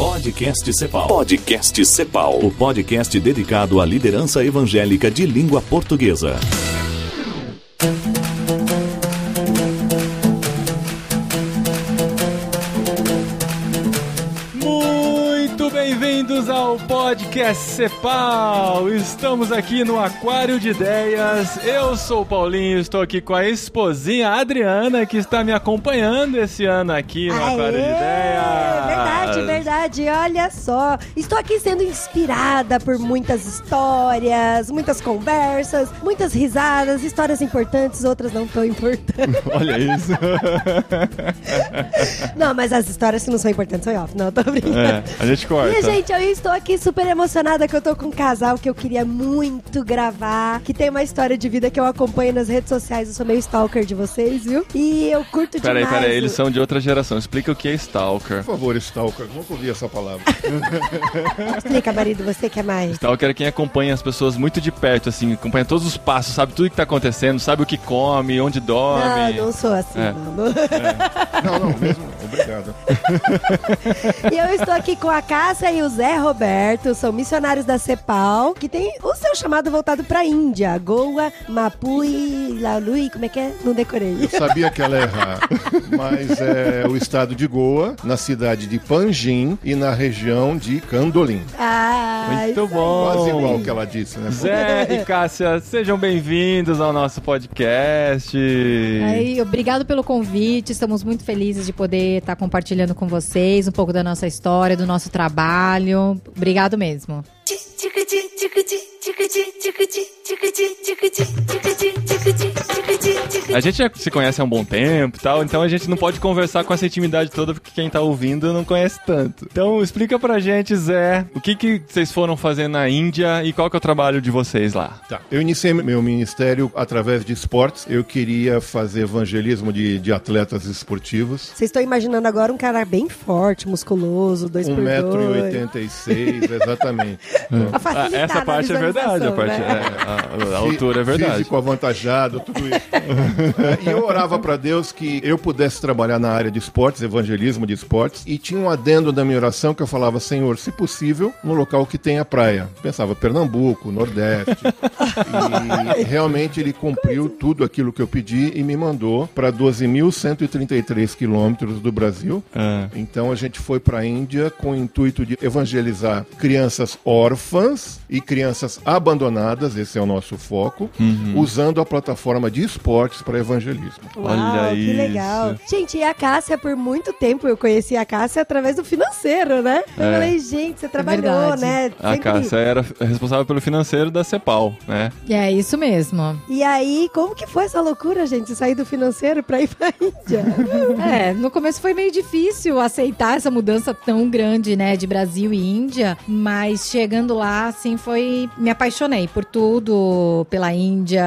Podcast Cepal. Podcast Cepal. O podcast dedicado à liderança evangélica de língua portuguesa. Muito bem-vindos ao podcast Cepal. Estamos aqui no Aquário de Ideias. Eu sou o Paulinho, estou aqui com a esposinha Adriana, que está me acompanhando esse ano aqui no Aê! Aquário de Ideias. Verdade, verdade. Olha só. Estou aqui sendo inspirada por muitas histórias, muitas conversas, muitas risadas, histórias importantes, outras não tão importantes. Olha isso. não, mas as histórias que não são importantes são off. Não, tô brincando. É, a gente corta. E, gente, eu estou aqui super emocionada que eu tô com um casal que eu queria muito gravar, que tem uma história de vida que eu acompanho nas redes sociais. Eu sou meio stalker de vocês, viu? E eu curto Peraí, demais. peraí, o- eles são de outra geração. Explica o que é Stalker. Por favor, Stalker, nunca ouvi essa palavra. Explica, marido, você quer mais? Stalker é quem acompanha as pessoas muito de perto, assim, acompanha todos os passos, sabe tudo que tá acontecendo, sabe o que come, onde dorme. Não, não sou assim, É. não. Não, não, mesmo. Obrigado. E eu estou aqui com a Cássia e o Zé Roberto, são missionários da CEPAL, que tem o seu chamado voltado pra Índia. Goa, Mapui, Lalui, como é que é? Não decorei. Eu sabia que ela ia errar. Mas é o estado de Goa, na cidade de Panjim e na região de Candolim. Ah, Muito bom. Quase igual que ela disse, né? Zé e Cássia, sejam bem-vindos ao nosso podcast. Aí, obrigado pelo convite. Estamos muito felizes de poder estar compartilhando com vocês um pouco da nossa história, do nosso trabalho. Obrigado mesmo. A gente já se conhece há um bom tempo e tal, então a gente não pode conversar com essa intimidade toda porque quem tá ouvindo não conhece tanto. Então explica pra gente, Zé, o que que vocês foram fazer na Índia e qual que é o trabalho de vocês lá? Tá. Eu iniciei meu ministério através de esportes. Eu queria fazer evangelismo de, de atletas esportivos. Vocês estão imaginando agora um cara bem forte, musculoso, dois por dois. 1,86m, exatamente. Então, Ah, essa parte é verdade, a, parte, né? é, a, a altura é verdade. Físico avantajado, tudo isso. E eu orava para Deus que eu pudesse trabalhar na área de esportes, evangelismo de esportes, e tinha um adendo da minha oração que eu falava, Senhor, se possível, no local que tenha praia. Pensava Pernambuco, Nordeste. e realmente ele cumpriu tudo aquilo que eu pedi e me mandou para 12.133 quilômetros do Brasil. Ah. Então a gente foi para a Índia com o intuito de evangelizar crianças órfãs e crianças abandonadas, esse é o nosso foco, usando a plataforma de esportes para evangelismo. Uau, Olha que isso. legal. Gente, e a Cássia, por muito tempo, eu conheci a Cássia através do financeiro, né? Eu É. falei, gente, você trabalhou, verdade. né? A Sempre- Cássia era responsável pelo financeiro da Cepal, né? E é isso mesmo. E aí, como que foi essa loucura, gente? Sair do financeiro pra ir pra Índia? É, no começo foi meio difícil aceitar essa mudança tão grande, né, de Brasil e Índia, mas chegando lá, assim, foi. Me apaixonei por tudo, pela Índia.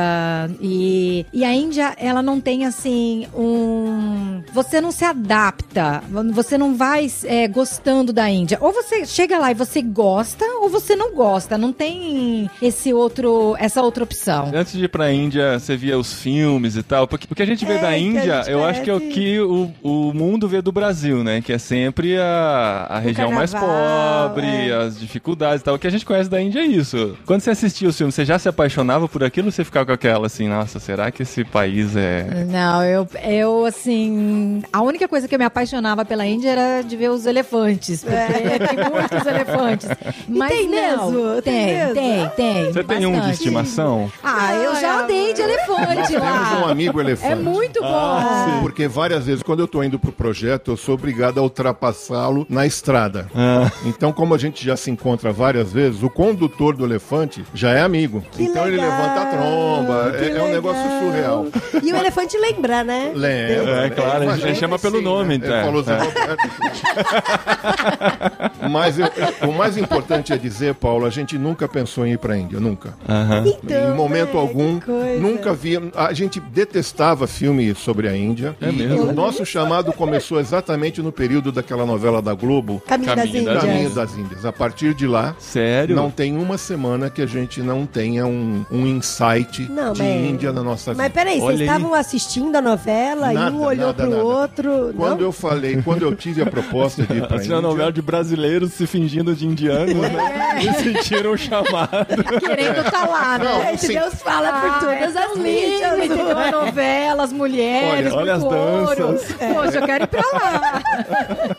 E, e a Índia, ela não tem, assim, um. Você não se adapta, você não vai é, gostando da Índia. Ou você chega lá e você gosta, ou você não gosta. Não tem esse outro, essa outra opção. Antes de ir pra Índia, você via os filmes e tal. Porque o que a gente vê É, da Índia, eu acho que é o que o, o mundo vê do Brasil, né? Que é sempre a, a região mais carnaval, pobre, é. as dificuldades e tal. O que a gente conhece da Índia é isso. Quando você assistia os filmes, você já se apaixonava por aquilo ou você ficava com aquela assim, nossa, será que esse país é. Não, eu, eu, assim. A única coisa que eu me apaixonava pela Índia era de ver os elefantes. Porque tem muitos elefantes. Mas tem não, mesmo? Tem Tem, tem, tem. Você tem um de estimação? Ah, eu já andei de elefante Temos lá. um amigo É elefante. muito bom. Ah, Porque várias vezes, quando eu tô indo pro projeto, eu sou obrigado a ultrapassá-lo na estrada. Ah. Então, como a gente já se encontra várias vezes, o condutor do elefante já é amigo. Que então ele legal, levanta a tromba. É, é um negócio surreal. E o elefante lembra, né? Lembra. É, claro, a gente chama pelo sim, nome, né? então. É, falou Zé É. Roberto. Mas eu- eu- o mais importante é dizer, Paulo, a gente nunca pensou em ir para a Índia, nunca. Aham. Então, em momento né, algum, que coisa. nunca via. A gente detestava filme sobre a Índia. É e mesmo? o nosso chamado começou exatamente no período daquela novela da Globo, Caminho, Caminho das das Índias. Caminho das Índias. A partir de lá, Sério? não tem uma semana que a gente não tenha um, um insight Não, de mas- Índia na nossa vida. Mas peraí, vocês. Estavam assistindo a novela e Nada, um olhou nada, pro nada. outro. Quando não? eu falei, quando eu tive a proposta de ir pra Assim, Índia, novela de brasileiro brasileiros se fingindo de indianos, né? E sentiram o chamado. Querendo tá lá, né? Gente, sim. Deus fala por Ah, todas é as mídias. lindo, entendeu? A novela, as mulheres, Olha, olha as ouro. danças. Poxa, eu quero ir pra lá.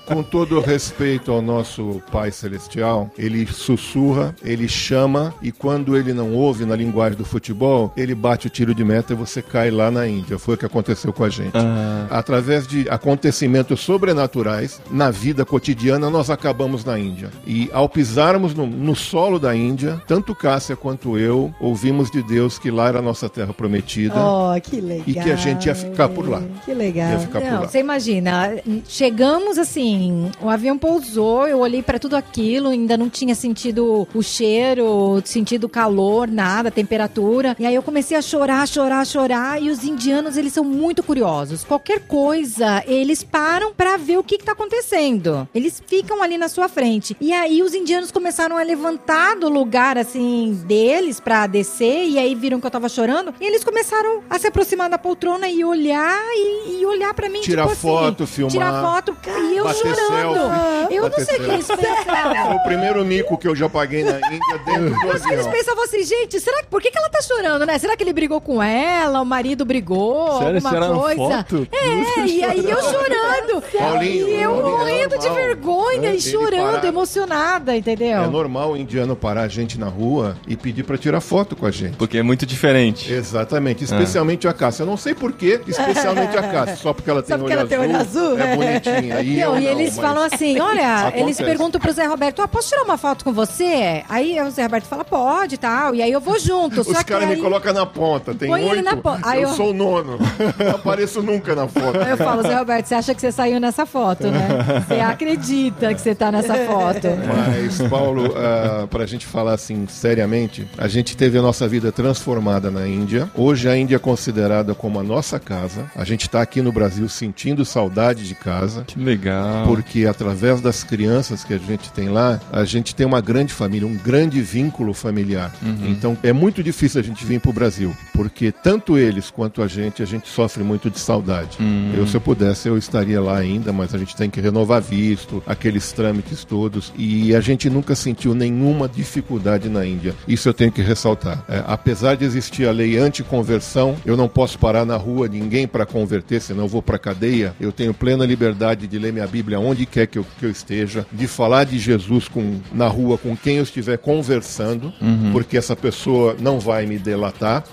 Com todo respeito ao nosso Pai Celestial, ele sussurra, ele chama e quando ele não ouve na linguagem do futebol, ele bate o tiro de meta e você cai lá na Índia. Foi o que aconteceu com a gente. Ah. Através de acontecimentos sobrenaturais na vida cotidiana, nós acabamos na Índia. E ao pisarmos no, no solo da Índia, tanto Cássia quanto eu ouvimos de Deus que lá era a nossa terra prometida. Oh, que legal. E que a gente ia ficar por lá. Que legal. Ia ficar por Não, lá. você imagina, chegamos assim, o avião pousou, eu olhei pra tudo aquilo, ainda não tinha sentido o cheiro, sentido o calor, nada, temperatura. E aí eu comecei a chorar, chorar, chorar. E os indianos, eles são muito curiosos. Qualquer coisa, eles param pra ver o que, que tá acontecendo. Eles ficam ali na sua frente. E aí os indianos começaram a levantar do lugar, assim, deles pra descer. E aí viram que eu tava chorando. E eles começaram a se aproximar da poltrona e olhar e, e olhar pra mim, Tirar tipo foto, assim, filmar. Tirar foto. E eu chorando. selfie. Eu não sei o que eles pensavam. Foi o primeiro mico que eu já paguei na Índia dentro do Mas eles pensavam assim, gente, será que por que, que ela tá chorando, né? Será que ele brigou com ela? O marido brigou? Sério, alguma coisa? foto? É, e aí eu chorando. Paulinho, e eu Paulinho, é morrendo de normal. vergonha É, e chorando, parar- emocionada, entendeu? É normal o indiano parar a gente na rua e pedir pra tirar foto com a gente. Porque é muito diferente. Exatamente, especialmente a Cássia. Eu não sei porquê, especialmente a Cássia. Só porque ela tem, porque olho, ela tem olho azul, É né? bonitinha. E, Não, e não, eles mas- falam assim, olha, Acontece. eles perguntam pro Zé Roberto, ah, posso tirar uma foto com você? Aí o Zé Roberto fala, pode e tal, e aí eu vou junto. Os só que caras aí... me colocam na ponta, tem Põe ele oito. na ponta. Aí eu, eu- sou o nono. Não apareço nunca na foto. Aí eu falo, Zé Roberto, você acha que você saiu nessa foto, né? Você acredita que você tá nessa foto. Mas, Paulo, uh, para a gente falar assim seriamente, a gente teve a nossa vida transformada na Índia. Hoje a Índia é considerada como a nossa casa. A gente está aqui no Brasil sentindo saudade de casa. Que legal. Porque através das crianças que a gente tem lá, a gente tem uma grande família, um grande vínculo familiar. Então é muito difícil a gente vir para o Brasil, porque tanto eles quanto a gente, a gente sofre muito de saudade. Eu, se eu pudesse, eu estaria lá ainda, mas a gente tem que renovar visto, aqueles trâmites todos, e a gente nunca sentiu nenhuma dificuldade na Índia. Isso eu tenho que ressaltar. É, apesar de existir a lei anticonversão, eu não posso parar na rua ninguém para converter, senão eu vou para cadeia. Eu tenho plena liberdade de ler minha Bíblia onde quer que eu, que eu esteja, de falar de Jesus com, na rua com quem eu estiver conversando, porque essa pessoa não vai me delatar,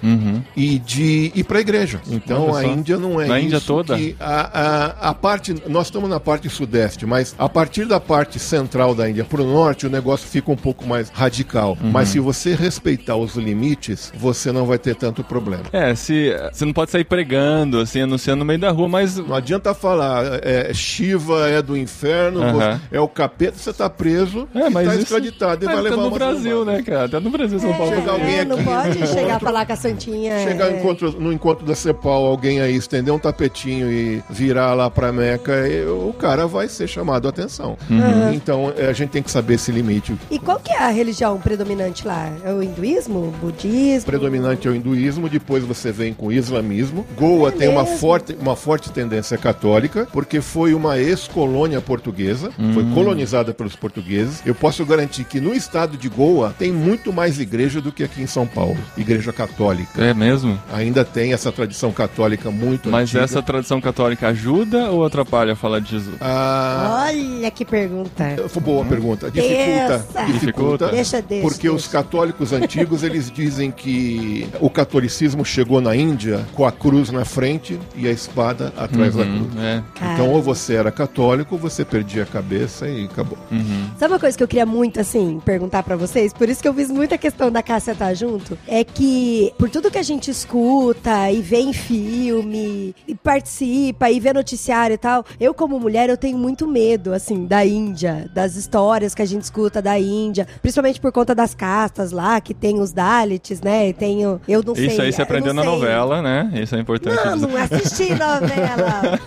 e de ir para igreja. Então a. Índia não é Na isso Índia toda? que a, a, a parte, nós estamos na parte sudeste, mas a partir da parte central da Índia para o norte, o negócio fica um pouco mais radical. Uhum. Mas se você respeitar os limites, você não vai ter tanto problema. É, se você não pode sair pregando, assim, anunciando no meio da rua, mas Não adianta falar, é, Shiva é do inferno, você- é o capeta, você está preso é, mas está isso- extraditado e mas vai tá levar no Brasil, né, cara? Tá no Brasil, São Paulo. Chega alguém É, não pode chegar a falar com a Santinha. Chegar é. no encontro, no encontro da Cepal, alguém aí estender um tapetinho e virar lá pra Meca, o cara vai ser chamado a atenção. Uhum. Então é, a gente tem que saber esse limite. E qual que é a religião predominante lá? É o hinduísmo? O budismo? Predominante é o hinduísmo, depois você vem com o islamismo. Goa É tem uma forte, uma forte tendência católica, porque foi uma ex-colônia portuguesa, foi colonizada pelos portugueses. Eu posso garantir que no estado de Goa tem muito mais igreja do que aqui em São Paulo, igreja católica. É mesmo? Ainda tem essa tradição católica muito Mas antiga. essa tradição católica ajuda ou atrapalha a falar de Jesus? Ah, Olha que pergunta. foi boa pergunta. Dificulta. Essa. Dificulta? Deixa, deixa. Porque os deixa. católicos antigos, eles dizem que o catolicismo chegou na Índia com a cruz na frente e a espada atrás da cruz. Uhum, é. Então, ou você era católico, ou você perdia a cabeça e acabou. Sabe uma coisa que eu queria muito, assim, perguntar pra vocês? Por isso que eu fiz muita questão da Cássia estar junto. É que, por tudo que a gente escuta e vê em filme, e participa, e vê noticiário e tal, eu, como mulher, eu tenho muito medo, assim, da Índia, das histórias que a gente escuta da Índia, principalmente por conta das castas lá, que tem os Dalits, né? E tem o. Eu não sei. Isso aí você eu aprendeu na sei. novela, né? Isso é importante Não, dizer. não assisti novela.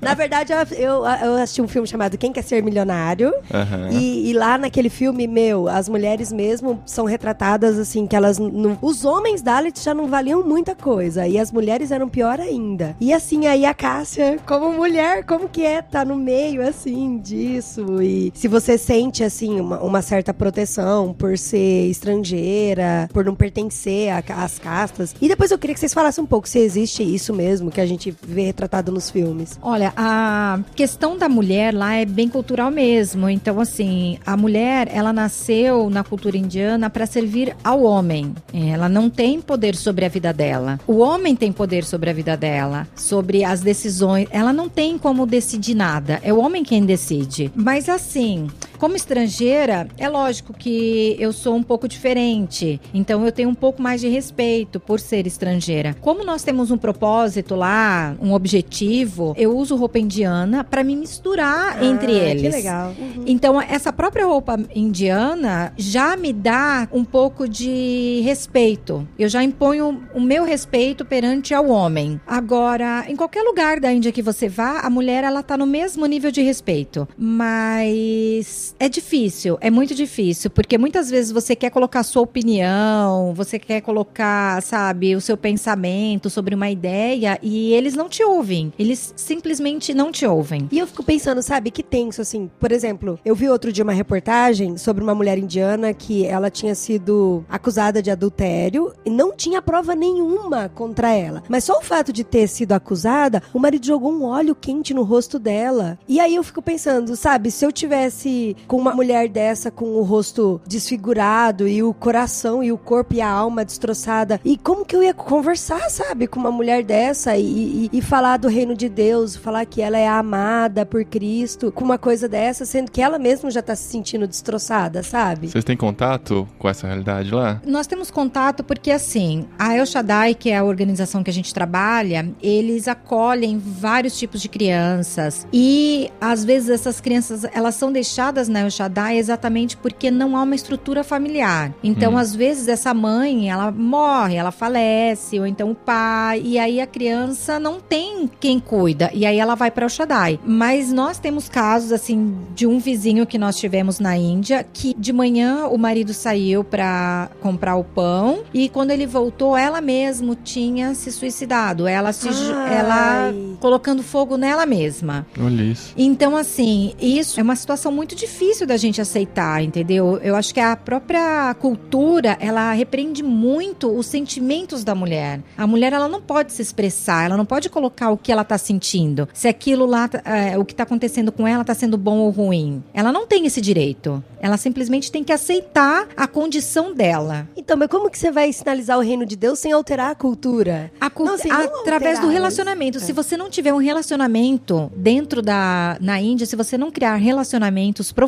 Na verdade, eu, eu, assisti um filme chamado Quem Quer Ser Milionário. Aham. E, e lá naquele filme, meu, as mulheres mesmo são retratadas assim, que elas. não- os homens Dalits já não valiam muita coisa. E as mulheres eram pior ainda. E assim, aí a Cássia, como mulher, como que é tá no meio, assim, disso? isso e se você sente, assim, uma, uma certa proteção por ser estrangeira, por não pertencer às castas. E depois eu queria que vocês falassem um pouco se existe isso mesmo que a gente vê retratado nos filmes. Olha, a questão da mulher lá é bem cultural mesmo. Então, assim, a mulher, ela nasceu na cultura indiana para servir ao homem. Ela não tem poder sobre a vida dela. O homem tem poder sobre a vida dela, sobre as decisões. Ela não tem como decidir nada. É o homem quem decide. Mas, assim, como estrangeira, é lógico que eu sou um pouco diferente. Então eu tenho um pouco mais de respeito por ser estrangeira. Como nós temos um propósito lá, um objetivo, eu uso roupa indiana para me misturar entre Ah, eles. Que legal. Uhum. Então, essa própria roupa indiana já me dá um pouco de respeito. Eu já imponho o meu respeito perante ao homem. Agora, em qualquer lugar da Índia que você vá, a mulher ela tá no mesmo nível de respeito. Mas é difícil, é muito difícil, porque muitas vezes você quer colocar sua opinião, você quer colocar, sabe, o seu pensamento sobre uma ideia e eles não te ouvem. Eles simplesmente não te ouvem. E eu fico pensando, sabe, que tenso, assim. Por exemplo, eu vi outro dia uma reportagem sobre uma mulher indiana que ela tinha sido acusada de adultério e não tinha prova nenhuma contra ela. Mas só o fato de ter sido acusada, o marido jogou um óleo quente no rosto dela. E aí eu fico pensando, sabe, se eu tivesse com uma mulher dessa com o rosto desfigurado e o coração e o corpo e a alma destroçada, e como que eu ia conversar, sabe, com uma mulher dessa e, e- e falar do reino de Deus, falar que ela é amada por Cristo, com uma coisa dessa, sendo que ela mesma já tá se sentindo destroçada, sabe? Vocês têm contato com essa realidade lá? Nós temos contato porque, assim, a El Shaddai, que é a organização que a gente trabalha, eles acolhem vários tipos de crianças. E, às vezes, essas crianças, elas são deixadas na El Shaddai exatamente porque não há uma estrutura familiar. Então, Hum. às vezes, essa mãe, ela morre, ela falece, ou então o pai, e aí a criança não tem quem cuida. E aí ela vai para El Shaddai. Mas nós temos casos, assim, de um vizinho que nós tivemos na Índia, que de manhã o marido saiu para comprar o pão e quando ele voltou, ela mesmo tinha se suicidado. Ela se Ai. ela colocando fogo nela mesma. Olha isso. Então, assim, isso é uma situação muito difícil da gente aceitar, entendeu? Eu acho que a própria cultura, ela repreende muito os sentimentos da mulher. A mulher, ela não pode se expressar, ela não pode colocar o que ela tá sentindo. Se aquilo lá, é, o que tá acontecendo com ela tá sendo bom ou ruim. Ela não tem esse direito. Ela simplesmente tem que aceitar a condição dela. Então, mas como que você vai sinalizar o reino de Deus sem alterar a cultura? A cult- Não, assim, não através do relacionamento. é. Se você não tiver um relacionamento dentro da na Índia, se você não criar relacionamentos profundos,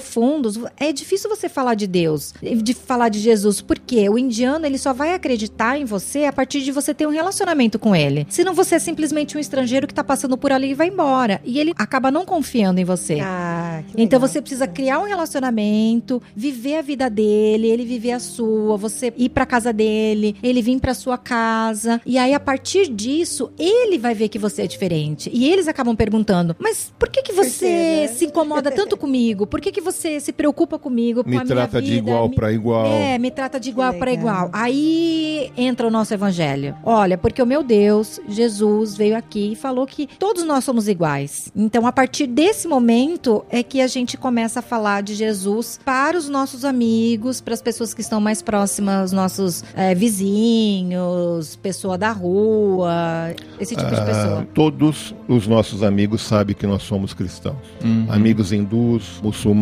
é difícil você falar de Deus, de falar de Jesus, porque o indiano ele só vai acreditar em você a partir de você ter um relacionamento com ele. Senão você é simplesmente um estrangeiro que tá passando por ali e vai embora, e ele acaba não confiando em você. Ah, Então você precisa criar um relacionamento, viver a vida dele, ele viver a sua, você ir pra casa dele, ele vir pra sua casa. E aí a partir disso, ele vai ver que você é diferente. E eles acabam perguntando: "Mas por que que você né? se incomoda tanto comigo? Por que que você se preocupa comigo com Me a minha trata de vida? igual Me- para igual. é, me trata de igual para igual. Aí entra o nosso evangelho. Olha, porque o meu Deus, Jesus, veio aqui e falou que todos nós somos iguais. Então, a partir desse momento é que a gente começa a falar de Jesus para os nossos amigos, para as pessoas que estão mais próximas, os nossos é, vizinhos, pessoa da rua, esse tipo de Ah, pessoa. todos os nossos amigos sabem que nós somos cristãos. Uhum. Amigos hindus, muçulmanos,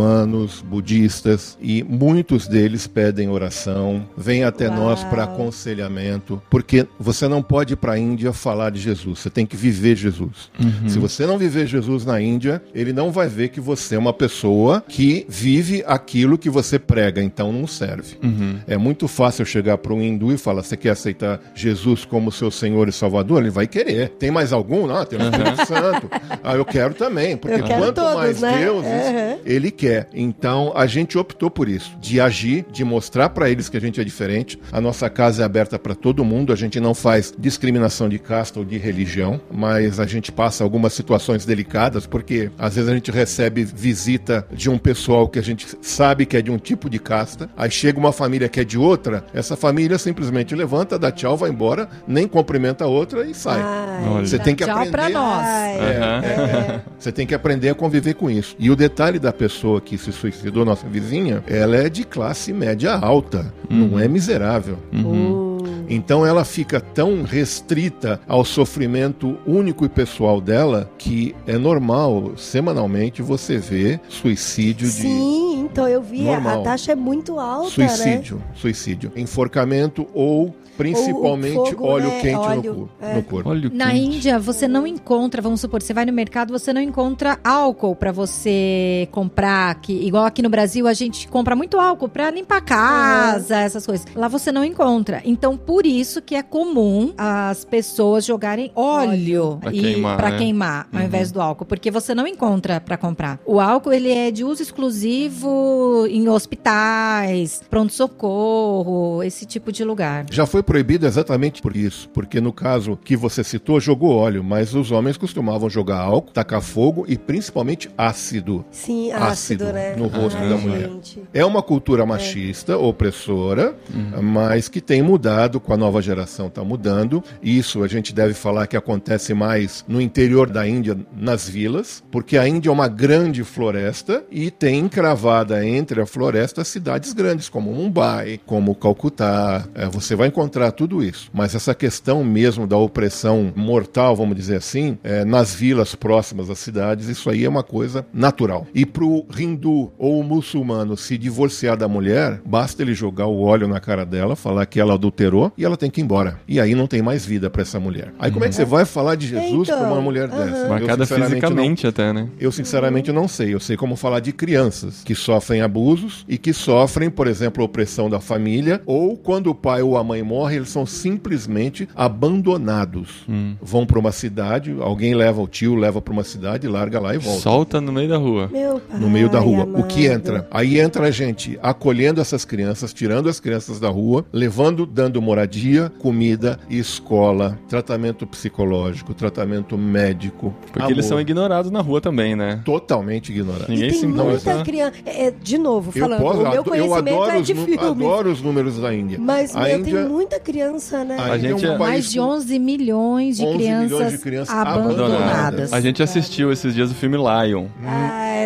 budistas, e muitos deles pedem oração, vêm até Uau. nós para aconselhamento, porque você não pode ir para a Índia falar de Jesus, você tem que viver Jesus. Uhum. Se você não viver Jesus na Índia, ele não vai ver que você é uma pessoa que vive aquilo que você prega, então não serve. Uhum. É muito fácil eu chegar para um hindu e falar: você quer aceitar Jesus como seu Senhor e Salvador? Ele vai querer. Tem mais algum? Não, tem o Espírito Santo. Ah, eu quero também, porque quero quanto todos, mais né? deuses, Uhum. ele quer. Então a gente optou por isso, de agir, de mostrar para eles que a gente é diferente. A nossa casa é aberta para todo mundo, a gente não faz discriminação de casta ou de religião, mas a gente passa algumas situações delicadas, porque às vezes a gente recebe visita de um pessoal que a gente sabe que é de um tipo de casta, aí chega uma família que é de outra, essa família simplesmente levanta, dá tchau, vai embora, nem cumprimenta a outra e sai. Ai. Você tem que Tchau aprender. pra nós. É, é, é. Você tem que aprender a conviver com isso. E o detalhe da pessoa que se suicidou, nossa vizinha, ela é de classe média alta, não é miserável. uh, Então ela fica tão restrita ao sofrimento único e pessoal dela que é normal, semanalmente, você vê suicídio de. Sim, então eu vi, a Normal. taxa é muito alta, Suicídio, suicídio. Enforcamento ou principalmente fogo, óleo né? quente Óleo, no, cu- é. no corpo. Olha o Na quente. Índia, você não encontra, vamos supor, você vai no mercado, você não encontra álcool pra você comprar, que igual aqui no Brasil a gente compra muito álcool pra limpar a casa, essas coisas. Lá você não encontra. Então, por isso que é comum as pessoas jogarem óleo Pra e queimar, para né? queimar, ao invés do álcool, porque você não encontra pra comprar. O álcool ele é de uso exclusivo em hospitais, pronto-socorro, esse tipo de lugar. Já foi proibido exatamente por isso, porque no caso que você citou, jogou óleo, mas os homens costumavam jogar álcool, tacar fogo e principalmente ácido. Sim, ácido, Ácido né? no rosto Ai, da mulher. gente. É uma cultura machista, opressora, mas que tem mudado com a nova geração, está mudando. Isso a gente deve falar que acontece mais no interior da Índia, nas vilas, porque a Índia é uma grande floresta e tem encravada entre a floresta cidades grandes, como Mumbai, como Calcutá. É, você vai encontrar tudo isso. Mas essa questão mesmo da opressão mortal, vamos dizer assim, é, nas vilas próximas às cidades, isso aí é uma coisa natural. E pro hindu ou muçulmano se divorciar da mulher, basta ele jogar o óleo na cara dela, falar que ela adulterou e ela tem que ir embora. E aí não tem mais vida pra essa mulher. Aí como é que você vai falar de Jesus Então, pra uma mulher aham. dessa? Eu, Marcada sinceramente, fisicamente até, né? eu sinceramente não sei. Eu sei como falar de crianças que sofrem abusos e que sofrem, por exemplo, opressão da família, ou quando o pai ou a mãe morre, eles são simplesmente abandonados. Vão para uma cidade, alguém leva o tio, leva para uma cidade, larga lá e volta. Solta no meio da rua. Meu pai No meio da rua. O que amado. entra? Aí entra a gente acolhendo essas crianças, tirando as crianças da rua, levando, dando moradia, comida e escola, tratamento psicológico, tratamento médico. Porque eles amor. são ignorados na rua também, né? totalmente ignorados. Ninguém e tem se importa. muita criança. É, de novo, Eu, falando, posso, o meu eu conhecimento adoro, é de filmes. adoro os números da Índia. Mas, a meu, Índia, tem muita criança, né? a gente é um é- Mais de com- 11 milhões de 11 milhões crianças de crianças abandonadas. abandonadas. A gente assistiu esses dias o filme Lion.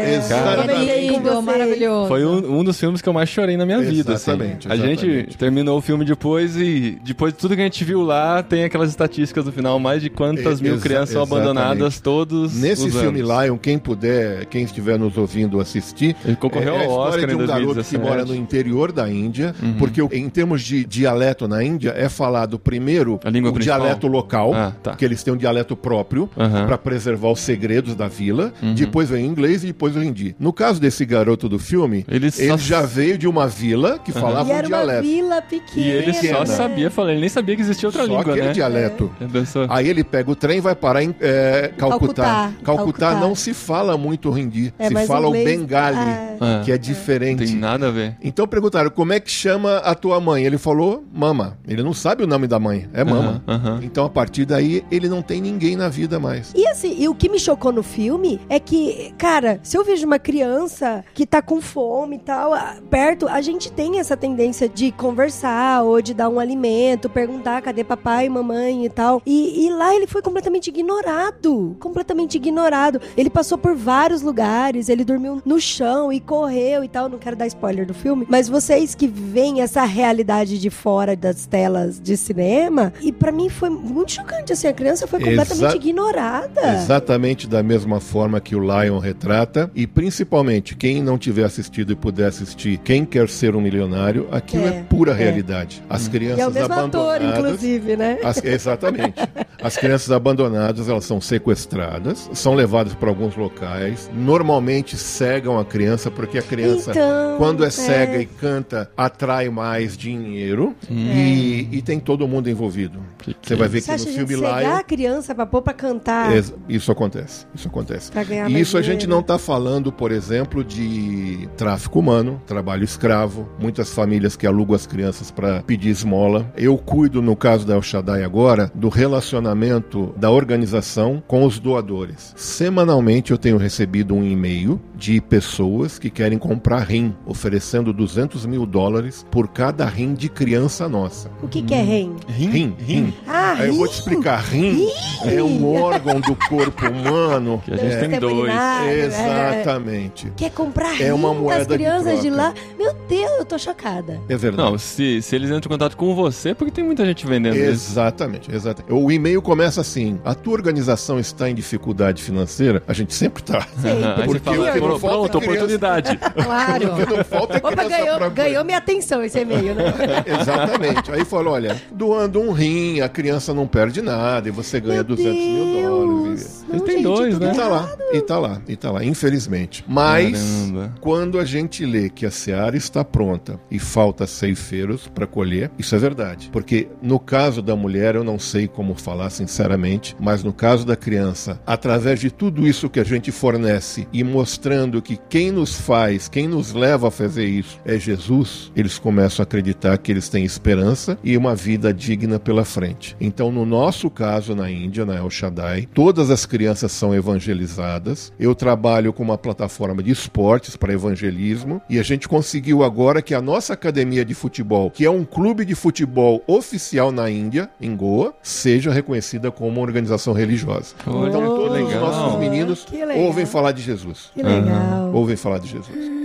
Exatamente. com Lindo, vocês. maravilhoso. Foi um, um dos filmes que eu mais chorei na minha vida. assim. Exatamente, A gente exatamente. terminou o filme depois e depois de tudo que a gente viu lá, tem aquelas estatísticas no final, mais de quantas E- mil crianças são abandonadas exatamente. todos Nesse os filme anos. Lion, quem puder, quem estiver nos ouvindo assistir, Ele concorreu é, é a ao história Oscar de em um garoto que 2017. mora no interior da Índia, porque o- em termos de dialeto na Índia é falado primeiro A língua o principal? dialeto local, Ah, tá. que eles têm um dialeto próprio Aham. para preservar os segredos da vila. Uhum. Depois vem o inglês e depois o hindi. No caso desse garoto do filme, Ele ele, só- já veio de uma vila que falava E um era uma dialeto. vila pequena. E ele só sabia falar, ele nem sabia que existia outra Só língua, aquele né? dialeto. Ele pensou, Aí ele pega o trem e vai parar em é, Calcutá. Calcutá. Calcutá. Calcutá. não se fala muito hindi, É, se fala o inglês- bengali, Ah. que é não diferente. tem nada a ver. Então perguntaram, como é que chama a tua mãe? Ele falou, mama. Ele não sabe o nome da mãe, é mama. Aham, aham. Então a partir daí ele não tem ninguém na vida mais. E assim, e o que me chocou no filme é que, cara, se eu vejo uma criança que tá com fome e tal, ah, perto, a gente tem essa tendência de conversar ou de dar um alimento, perguntar cadê papai e mamãe e tal. E, e lá ele foi completamente ignorado. Completamente ignorado. Ele passou por vários lugares, ele dormiu no chão e correu e tal. Não quero dar spoiler do filme, mas vocês que veem essa realidade de fora das telas de cinema, e pra mim foi muito chocante assim, a criança foi completamente Exa- ignorada. Exatamente da mesma forma que o Lion retrata, e principalmente quem não tiver assistido e puder assistir Quem Quer Ser um Milionário, aquilo é, É, pura é. realidade. As crianças E é o mesmo ator, abandonadas. inclusive, né? As- exatamente. As crianças abandonadas, elas são sequestradas, são levadas para alguns locais, normalmente cegam a criança, porque a criança, Então, quando é, é. cega e canta, atrai mais dinheiro e, e tem todo mundo envolvido. Você vai ver Você que acha no filme cegar Lion... a criança pra pôr pra cantar? Ex- Isso acontece, isso acontece. Pra ganhar E isso a gente não está falando, por exemplo, de tráfico humano, trabalho escravo, muitas famílias que alugam as crianças para pedir esmola. Eu cuido, no caso da El Shaddai agora, do relacionamento da organização com os doadores. Semanalmente eu tenho recebido um e-mail de pessoas que querem comprar rim, oferecendo 200 mil dólares por cada rim de criança nossa. O que, que é REM? Rim, rim. Ah, Aí eu vou te rim? explicar. Rim é um órgão do corpo humano. Que a gente É, tem dois. é. Exatamente. Quer comprar É rim uma das moeda de crianças de, troca. lá? Meu Deus, eu tô chocada. É verdade. Não, se, se eles entram em contato com você, porque tem muita gente vendendo isso. Exatamente, exatamente. O e-mail começa assim: a tua organização está em dificuldade financeira? A gente sempre tá. Você Porque fala, o que não falta pronto, é oportunidade. Claro. O que não falta é Opa, ganhou, pra- ganhou minha atenção esse e-mail, né? Exatamente. Aí falou: olha, doando um rim, a criança não perde nada e você ganha 200 mil dólares. Não, Eles têm gente, dois, né? E tá lá, e tá lá, e tá lá, infelizmente. Mas, Caramba. quando a gente lê que a seara está pronta e falta ceifeiros para colher, isso é verdade. Porque no caso da mulher, eu não sei como falar sinceramente, mas no caso da criança, através de tudo isso que a gente fornece e mostrando que quem nos faz, quem nos leva a fazer isso é Jesus, eles começam a acreditar que eles têm esperança e uma vida digna pela frente. Então, no nosso caso na Índia, na El Shaddai, todas as crianças são evangelizadas. Eu trabalho com uma plataforma de esportes para evangelismo e a gente conseguiu agora que a nossa academia de futebol, que é um clube de futebol oficial na Índia, em Goa, seja reconhecida como uma organização religiosa. Olha, Então, todos os legal. nossos meninos legal. ouvem falar de Jesus. Que legal. Ouvem falar de Jesus.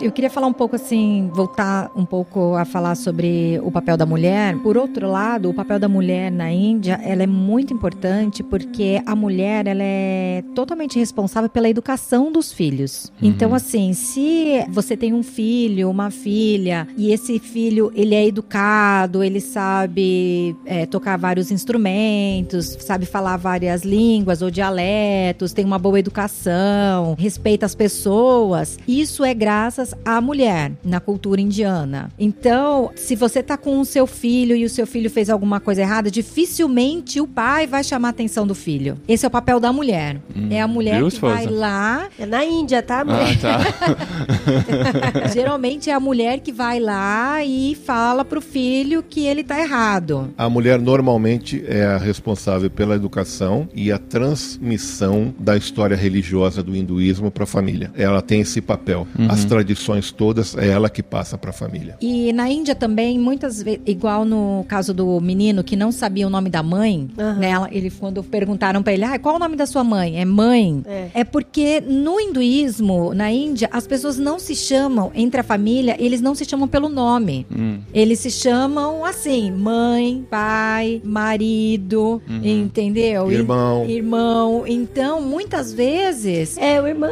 Eu queria falar um pouco assim, voltar um pouco a falar sobre o papel da mulher. Por outro lado, o papel da mulher na Índia, ela é muito importante porque a mulher, ela é totalmente responsável pela educação dos filhos. Então, assim, se você tem um filho, uma filha, e esse filho, ele é educado, ele sabe é, tocar vários instrumentos, sabe falar várias línguas ou dialetos, tem uma boa educação, respeita as pessoas, isso é graças à mulher na cultura indiana. Então, se você tá com o seu filho e o seu filho fez alguma coisa errada, dificilmente o pai vai chamar a atenção do filho. Esse é o papel da mulher. é a mulher viu, que vai esposa? lá É na Índia, tá? Ah, tá. Geralmente é a mulher que vai lá e fala pro filho que ele tá errado. A mulher normalmente é a responsável pela educação e a transmissão da história religiosa do hinduísmo para a família. Ela tem esse papel. As tradições todas é ela que passa para a família. E na Índia também, muitas vezes, igual no caso do menino que não sabia o nome da mãe, Aham. né? ela- Ele, quando perguntaram pra ele, ah, qual o nome da sua mãe? É mãe. É. porque no hinduísmo, na Índia, as pessoas não se chamam, entre a família, eles não se chamam pelo nome. Hum. Eles se chamam assim, mãe, pai, marido, entendeu? Irmão. Irmão. Então, muitas vezes, É, o irmão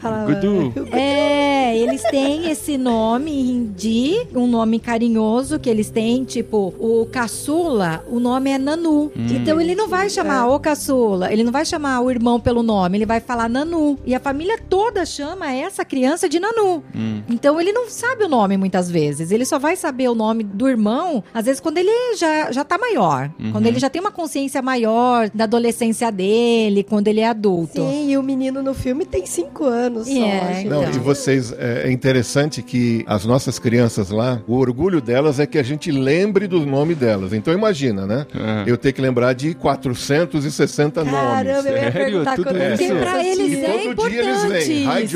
falava. Gudu. é, eles têm esse nome em hindi, um nome carinhoso que eles têm, tipo, o caçula, o nome é Nanu. Então ele não vai chamar o caçula, ele não vai chamar o irmão pelo nome, ele vai falar Nanu. E a família toda chama essa criança de Nanu. Então ele não sabe o nome muitas vezes, ele só vai saber o nome do irmão, às vezes quando ele já, já tá maior, quando ele já tem uma consciência maior da adolescência dele, quando ele é adulto. Sim, e o menino no filme tem cinco anos só. É, gente. Não, Então. e vocês, é, é interessante que as nossas crianças lá, o orgulho delas é que a gente lembre do nome delas. Então imagina, né? É. Eu ter que lembrar de 460 Caramba, nomes. eu ia Sério? perguntar Tudo quando isso? Pra eles E é todo dia eles importante vêm. Hi.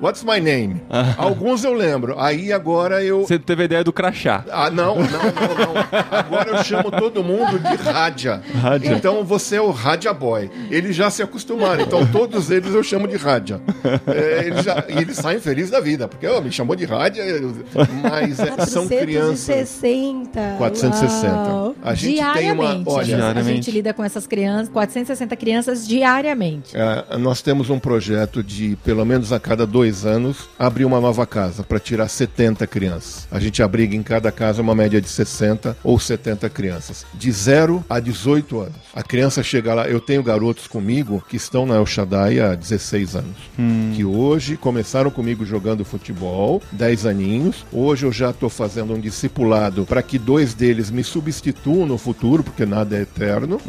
What's my name? Alguns eu lembro. Aí agora eu. Você teve a ideia do crachá. Ah, não, não, não, não. Agora eu chamo todo mundo de Rádia. Rádia. Então você é o Rádia Boy. Eles já se acostumaram. Então todos eles eu chamo de Rádia. É, eles já- e eles saem felizes da vida, porque ó, me chamou de Rádia, eu- mas é, são crianças. 460. 460. Uau. A gente tem uma. diariamente. Olha, A Diariamente. gente lida com essas crianças, 460 crianças diariamente. É, nós temos um projeto de, pelo menos a cada dois anos, abrir uma nova casa para tirar 70 crianças. A gente abriga em cada casa uma média de 60 ou 70 crianças, de 0 a 18 anos. A criança chega lá, eu tenho garotos comigo que estão na El Shaddai há 16 anos, que hoje começaram comigo jogando futebol, 10 aninhos. Hoje eu já estou fazendo um discipulado para que dois deles me substituam no futuro, porque nada é eterno.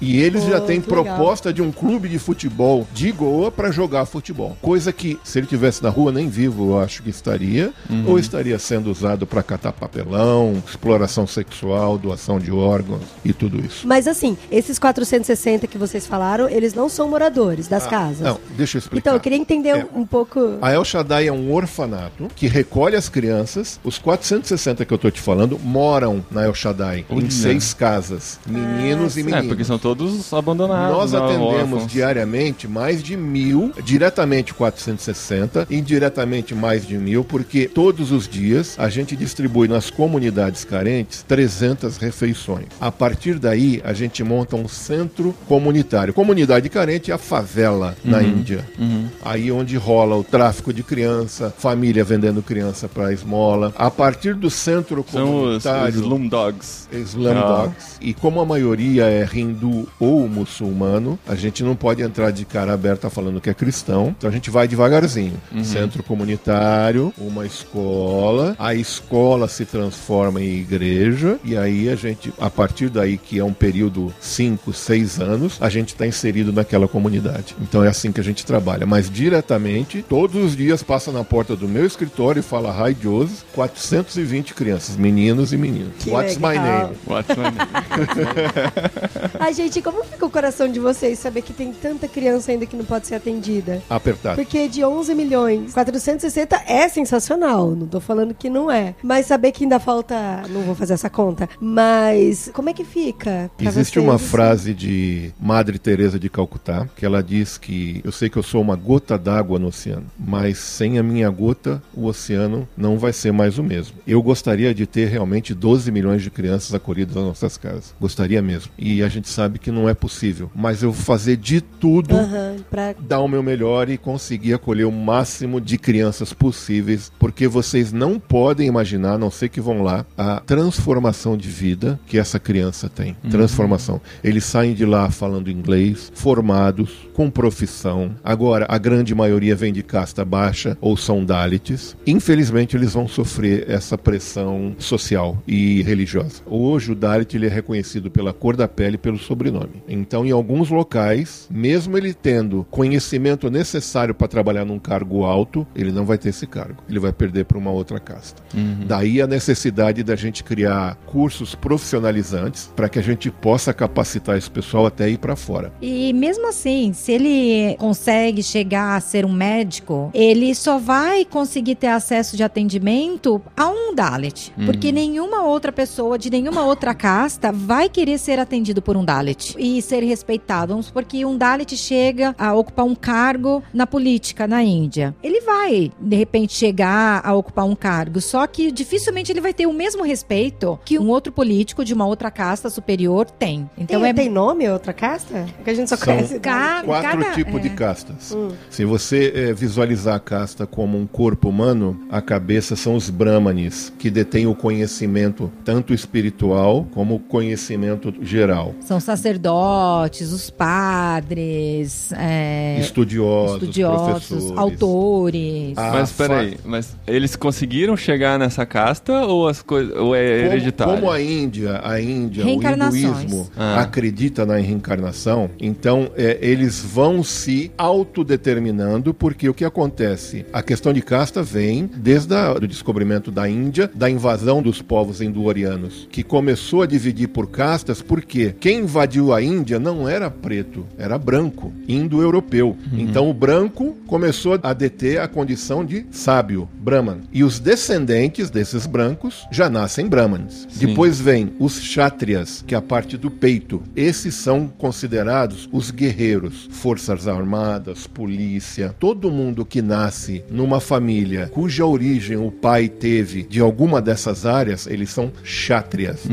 E eles Pô, já têm que legal. proposta de um clube de futebol de Goa para jogar futebol. Coisa que, se ele tivesse na rua, nem vivo, eu acho que estaria. Ou estaria sendo usado para catar papelão, exploração sexual, doação de órgãos e tudo isso. Mas assim, esses 460 que vocês falaram, eles não são moradores das casas. Não, deixa eu explicar. Então, eu queria entender É. um pouco. A El Shaddai é um orfanato que recolhe as crianças. Os 460 que eu tô te falando moram na El Shaddai, em Olha. seis casas. Meninos e É, meninas. porque são todos abandonados. Nós né, atendemos órfãos. diariamente mais de mil, diretamente 460, indiretamente mais de mil, porque todos os dias a gente distribui nas comunidades carentes 300 refeições. A partir daí, a gente monta um centro comunitário. Comunidade carente é a favela na Índia. Aí onde rola o tráfico de criança, família vendendo criança para esmola. A partir do centro São os, os comunitário. Slum Dogs. Slumdogs. E como a maioria é hindu ou muçulmano, a gente não pode entrar de cara aberta falando que é cristão. Então a gente vai devagarzinho. Centro comunitário, uma escola, a escola se transforma em igreja, e aí a gente, a partir daí, que é um período 5, 6 anos, a gente está inserido naquela comunidade. Então é assim que a gente trabalha. Mas diretamente, todos os dias passa na porta do meu escritório e fala Hi Joseph, 420 crianças, meninos e meninas. Que What's my legal. name? What's my name? Ai, gente, como fica o coração de vocês saber que tem tanta criança ainda que não pode ser atendida? Apertado. Porque de 11 milhões, 460 é sensacional. Não tô falando que não é. Mas saber que ainda falta. Não vou fazer essa conta. Mas como é que fica? Existe vocês, uma assim? frase de Madre Teresa de Calcutá que ela diz que eu sei que eu sou uma gota d'água no oceano, mas sem a minha gota o oceano não vai ser mais o mesmo. Eu gostaria de ter realmente 12 milhões de crianças acolhidas nas nossas casas. Gostaria mesmo. E a gente sabe que não é possível, mas eu vou fazer de tudo pra dar o meu melhor e conseguir acolher o máximo de crianças possíveis, porque vocês não podem imaginar, a não sei que vão lá, a transformação de vida que essa criança tem. Transformação. Eles saem de lá falando inglês, formados, com profissão. Agora, a grande maioria vem de casta baixa ou são Dalits. Infelizmente, eles vão sofrer essa pressão social e religiosa. Hoje, o Dalit ele é reconhecido pela cor da pele e pelo sobrenome. Então, em alguns locais, mesmo ele tendo conhecimento necessário para trabalhar num cargo alto, ele não vai ter esse cargo. Ele vai perder para uma outra casta. Daí a necessidade da gente criar cursos profissionalizantes para que a gente possa capacitar esse pessoal até ir para fora. E mesmo assim, se ele consegue chegar a ser um médico, ele só vai conseguir ter acesso de atendimento a um Dalit. Porque nenhuma outra pessoa de nenhuma outra casta vai querer ser atendido por um Dalit e ser respeitado. Vamos supor que um Dalit chega a ocupar um cargo na política na Índia. Ele vai, de repente, chegar a ocupar um cargo, só que dificilmente ele vai ter o mesmo respeito que um outro político de uma outra casta superior tem. Então tem, é tem nome a outra casta? Porque a gente só São conhece. Quatro cada- tipos de é. castas. Hum. Se você eh, visualizar a casta como um corpo humano, a cabeça são os brahmanes, que detêm o conhecimento tanto espiritual como o conhecimento geral. São sacerdotes, os padres, é, estudiosos, estudiosos, autores. Ah, mas peraí, mas eles conseguiram chegar nessa casta ou as coisas ou é Como, hereditário? como a Índia, a Índia, o hinduísmo Ah. acredita na reencarnação, então é, eles vão se autodeterminando, porque o que acontece? A questão de casta vem desde o descobrimento da Índia, da invasão dos povos indo-orianos, que começou a dividir por castas, porque quem invadiu a Índia não era preto, era branco, indo-europeu. Então o branco começou a deter a condição de sábio, Brahman. E os descendentes desses brancos já nascem Brahmanes. Sim. Depois vem os Kshatriyas, que é a parte do peito. Esses são considerados os guerreiros, forças armadas, polícia, todo mundo que nasce numa família cuja origem o pai teve de alguma dessas áreas, eles são Kshatriyas.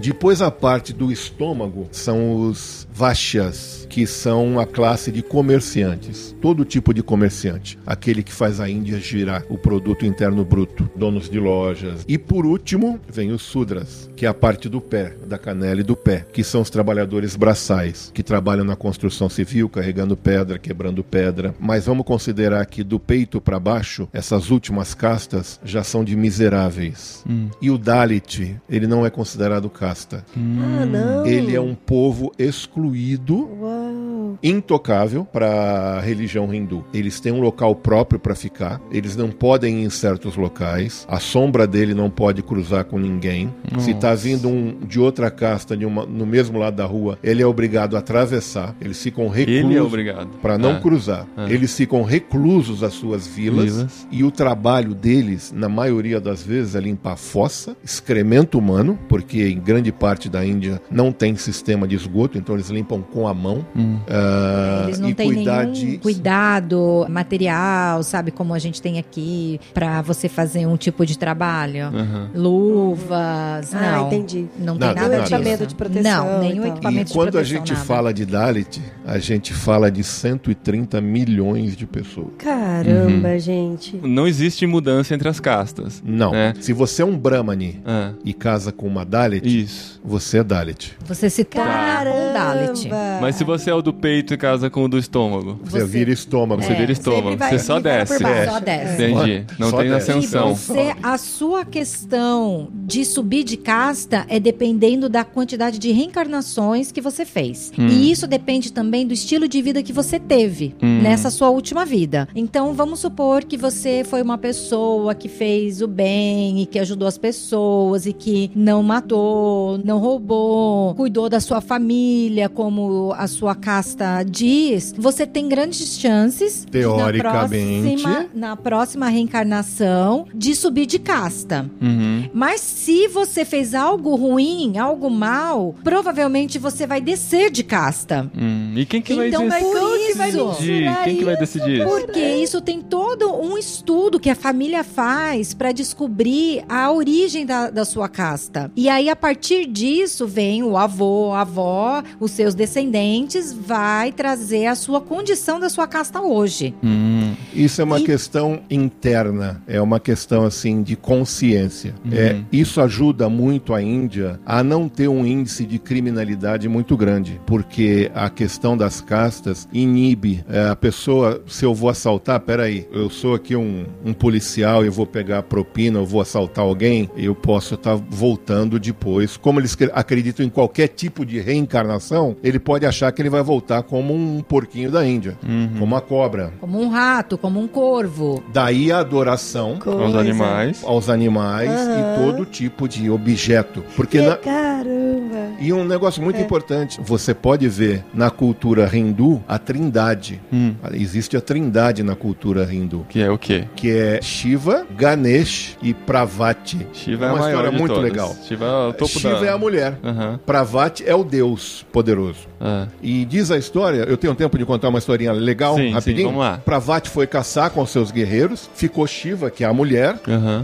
Depois a parte do estômago são os Vaishyas, que são a classe de comerciantes. Todo tipo de comerciante. Aquele que faz a Índia girar o produto interno bruto. Donos de lojas. E por último, vem os Sudras, que é a parte do pé, da canela e do pé, que são os trabalhadores braçais, que trabalham na construção civil, carregando pedra, quebrando pedra. Mas vamos considerar que do peito para baixo, essas últimas castas já são de miseráveis. E o Dalit, ele não é considerado casta. Ah, não. Ele é um povo excluído Uau. Intocável para a religião hindu. Eles têm um local próprio para ficar, eles não podem ir em certos locais, a sombra dele não pode cruzar com ninguém. Se está vindo um de outra casta de uma- no mesmo lado da rua, ele é obrigado a atravessar, eles ficam reclusos. Ele é. Para não Ah. cruzar. Ah. Eles ficam reclusos às suas vilas, Vilas. e o trabalho deles, na maioria das vezes, é limpar fossa, excremento humano, porque em grande parte da Índia não tem sistema de esgoto, então eles limpam com a mão. Hum. Ah, Eles não e têm cuidar nenhum de cuidado material, sabe? Como a gente tem aqui pra você fazer um tipo de trabalho. Aham. Luvas, Ah, não. entendi. Não tem Nada, nada nada. equipamento disso. de proteção. Não, nenhum e tal. equipamento E de quando a proteção, gente nada. fala de Dalit, a gente fala de 130 milhões de pessoas. Caramba, gente. Não existe mudança entre as castas. Não. É. Se você é um Brahmani Ah, e casa com uma Dalit, isso. você é Dalit. Você se torna um Dalit. Mas se você é o do peito e casa com o do estômago, Você, Você- vira estômago. você É, vira estômago. sempre vai- Você só desce. Só desce. É. Entendi. Não Só tem desce. ascensão. Você, a sua questão de subir de casta é dependendo da quantidade de reencarnações que você fez. Hum. E isso depende também do estilo de vida que você teve Hum. nessa sua última vida. Então, vamos supor que você foi uma pessoa que fez o bem e que ajudou as pessoas e que não matou, não roubou, cuidou da sua família, como a sua casta diz. Você tem grandes chances de, na Teoricamente. próxima- na próxima reencarnação de subir de casta. Uhum. Mas se você fez algo ruim, algo mal, provavelmente você vai descer de casta. Hum, E quem que vai Então, decidir? que vai isso- decidir? Quem que vai decidir isso? Porque isso tem todo um estudo que a família faz para descobrir a origem da, da sua casta. E aí, a partir disso, vem o avô, a avó, os seus descendentes, vai trazer a sua condição da sua casta hoje. Hum, Isso é uma E- questão interna, é uma questão assim de consciência. Uhum. É, isso ajuda muito a Índia a não ter um índice de criminalidade muito grande, porque a questão das castas inibe é, a pessoa. Se eu vou assaltar, peraí, eu sou aqui um, um policial e eu vou pegar propina, eu vou assaltar alguém, eu posso estar voltando depois. Como eles cre- acreditam em qualquer tipo de reencarnação, ele pode achar que ele vai voltar como um porquinho da Índia, Uhum. como uma cobra. Como um rato, como um corvo. Daí a adoração aos Coisa. animais. aos animais Aham. e todo tipo de objeto. Porque Que na- Caramba. E um negócio muito importante, você pode ver na cultura hindu a trindade. Hum, Existe a trindade na cultura hindu, que é o quê? que é Shiva, Ganesh e Pravati. Shiva é Uma a maior história muito todas. legal. Shiva é Shiva da... é a mulher. Aham. Pravati é o deus poderoso. Ah. E diz a história, eu tenho tempo de contar uma historinha legal, Sim, sim, rapidinho? vamos lá. Pravati foi caçar com seus guerreiros, ficou Shiva, que é a mulher.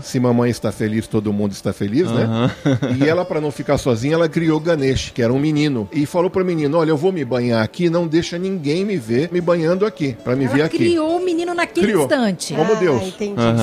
Se mamãe está feliz, todo mundo está feliz, né? E ela, para não ficar sozinha, ela criou Ganesh, que era um menino. E falou pro menino: Olha, eu vou me banhar aqui, não deixa ninguém me ver me banhando aqui, para me ver Ela aqui. criou o menino naquele Criou. instante. Como Ah, Deus.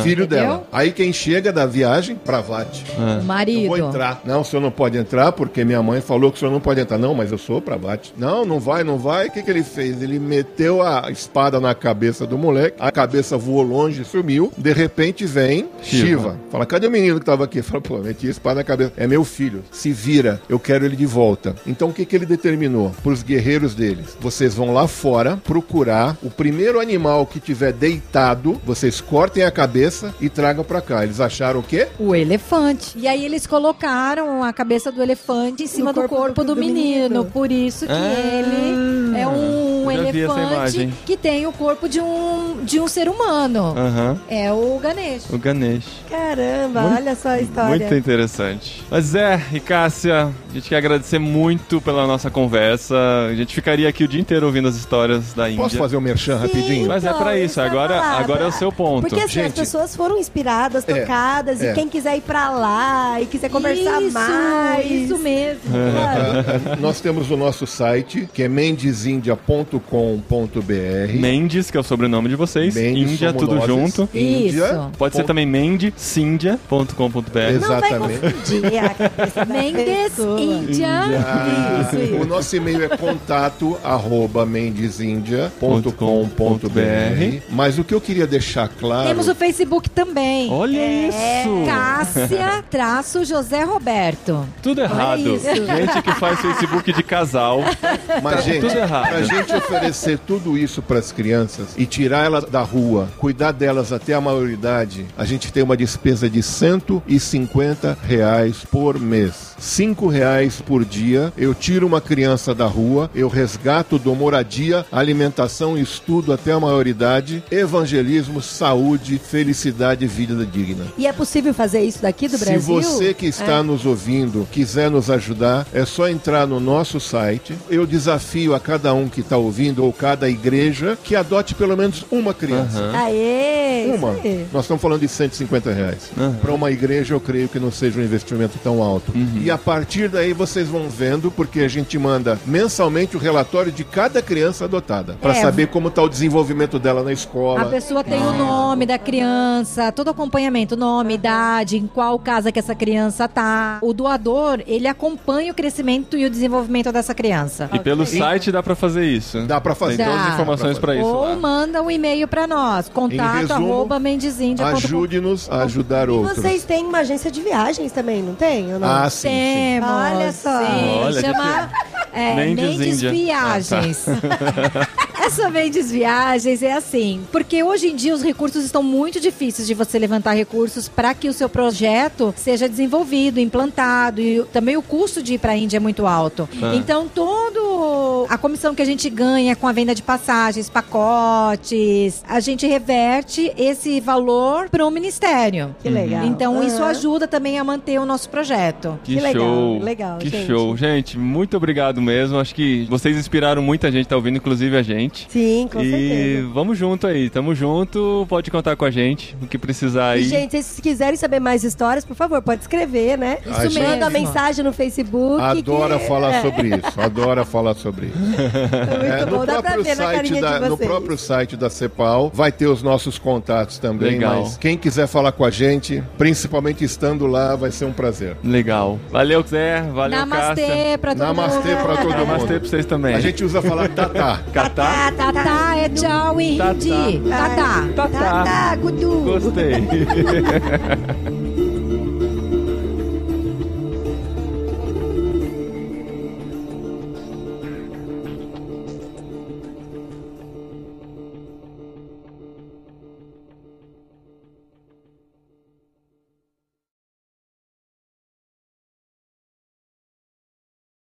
Filho Entendeu? dela. Aí quem chega da viagem, Pravati. O Ah. Eu marido. vou entrar. Não, o senhor não pode entrar porque minha mãe falou que o senhor não pode entrar. Não, mas eu sou Pravati. Não, não vai, não vai. O que, que ele fez? Ele meteu a espada na cabeça do moleque, a cabeça voou longe, sumiu. De repente vem Shiva. Shiva. Fala, cadê o menino que tava aqui? Fala, pô, meti a espada na cabeça. É meu filho. Se vira, eu quero ele de volta. Então o que, que ele determinou? Pros guerreiros deles. Vocês vão lá fora procurar o primeiro animal que tiver deitado, vocês cortem a cabeça e tragam pra cá. Eles acharam o quê? O elefante. E aí eles colocaram a cabeça do elefante em cima No do corpo corpo do- do, do menino. menino. Por isso que Ah, ele é um elefante que tem o corpo de um, de um ser humano. Aham. É o Ganesh. O Ganesh. Caramba, Muito- olha só a história. Muito interessante. Mas Zé e Cássia, a gente quer agradecer muito pela nossa conversa. A gente ficaria aqui o dia inteiro ouvindo as histórias da Índia. Posso fazer um merchan rapidinho? Mas é Então, pra isso, eu ia agora, falar. agora é o seu ponto. Porque assim, Gente. as pessoas foram inspiradas, É, tocadas, é. e quem quiser ir pra lá e quiser conversar isso, mais. Isso mesmo. Nós temos o nosso site, que é mendesindia.com.br. Mendes, que é o sobrenome de vocês. Mendes Índia, tudo nós. junto. Índia. Isso. Pode ser Ponto- também mendesindia.com.br. Exatamente. Mendes. Índia. Isso, isso. O nosso e-mail é contato arroba mendesindia.com.br Mas o que eu queria deixar claro... Temos o Facebook também. Olha isso! Cássia traço José Roberto. Tudo errado. Gente que faz Facebook de casal. Mas, Tá gente, tudo errado. pra gente oferecer tudo isso pras crianças e tirar elas da rua, cuidar delas até a maioridade, a gente tem uma despesa de 150 reais por mês. 5 reais por dia, eu tiro uma criança da rua, eu resgato, dou moradia, alimentação, estudo até a maioridade, evangelismo, saúde, felicidade e vida digna. E é possível fazer isso daqui do Se Brasil? você que está nos ouvindo quiser nos ajudar, é só entrar no nosso site. Eu desafio a cada um que está ouvindo ou cada igreja que adote pelo menos uma criança. Aê! Uma. Nós estamos falando de 150 reais. Aham. Para uma igreja, eu creio que não seja um investimento tão alto. Uhum. E a partir daí vocês vão vendo, porque a gente manda mensalmente o relatório de cada criança adotada, para É. saber como está o desenvolvimento dela na escola. A pessoa tem o nome da criança, todo acompanhamento, nome, idade, em qual casa que essa criança tá. O doador, ele acompanha o crescimento e o desenvolvimento dessa criança. E pelo site dá pra fazer isso. Dá para fazer. Tem todas as informações pra isso Ou lá. manda um e-mail pra nós, contato resumo, arroba mendesindia.com. Ajude-nos a ajudar E outros. vocês têm uma agência de viagens também, não tem? Ou não? Ah, sim, sim. Temos. Olha só. Sim, Olha, chama é, Mendes Mendes. Viagens. Essa Mendes Viagens é assim, porque hoje em dia os recursos estão muito difíceis de você levantar recursos para que o seu projeto seja desenvolvido, implantado e também o custo de ir para a Índia é muito alto. Ah. Então todo a comissão que a gente ganha com a venda de passagens, pacotes, a gente reverte esse valor para o ministério. Que legal. Então isso Aham. ajuda também a manter o nosso projeto. Que, Que legal, show. legal, Que gente. show. Gente, muito obrigado mesmo. Acho que vocês inspiraram muita gente, tá ouvindo, inclusive a gente. Sim, com e certeza. vamos junto aí, tamo junto, pode contar com a gente, o que precisar aí. E, gente, vocês se quiserem saber mais histórias, por favor, pode escrever, né? A gente- Manda mesmo. mensagem no Facebook. Adora que- falar é, sobre isso. Adora falar sobre isso. É, no, próprio site da, de no vocês. próprio site da CEPAL vai ter os nossos contatos também. Legal. Mas quem quiser falar com a gente, principalmente estando lá, vai ser um prazer. Legal. Valeu, Zé. Valeu, Cássia. Namastê pra todo Namastê mundo. pra todo Namastê mundo. pra vocês também. A gente usa falar tatá. Catá. Tatá é tchau, Indy. Tatá. Tatá. Tatá. Tá, tá, Gudu. Gostei.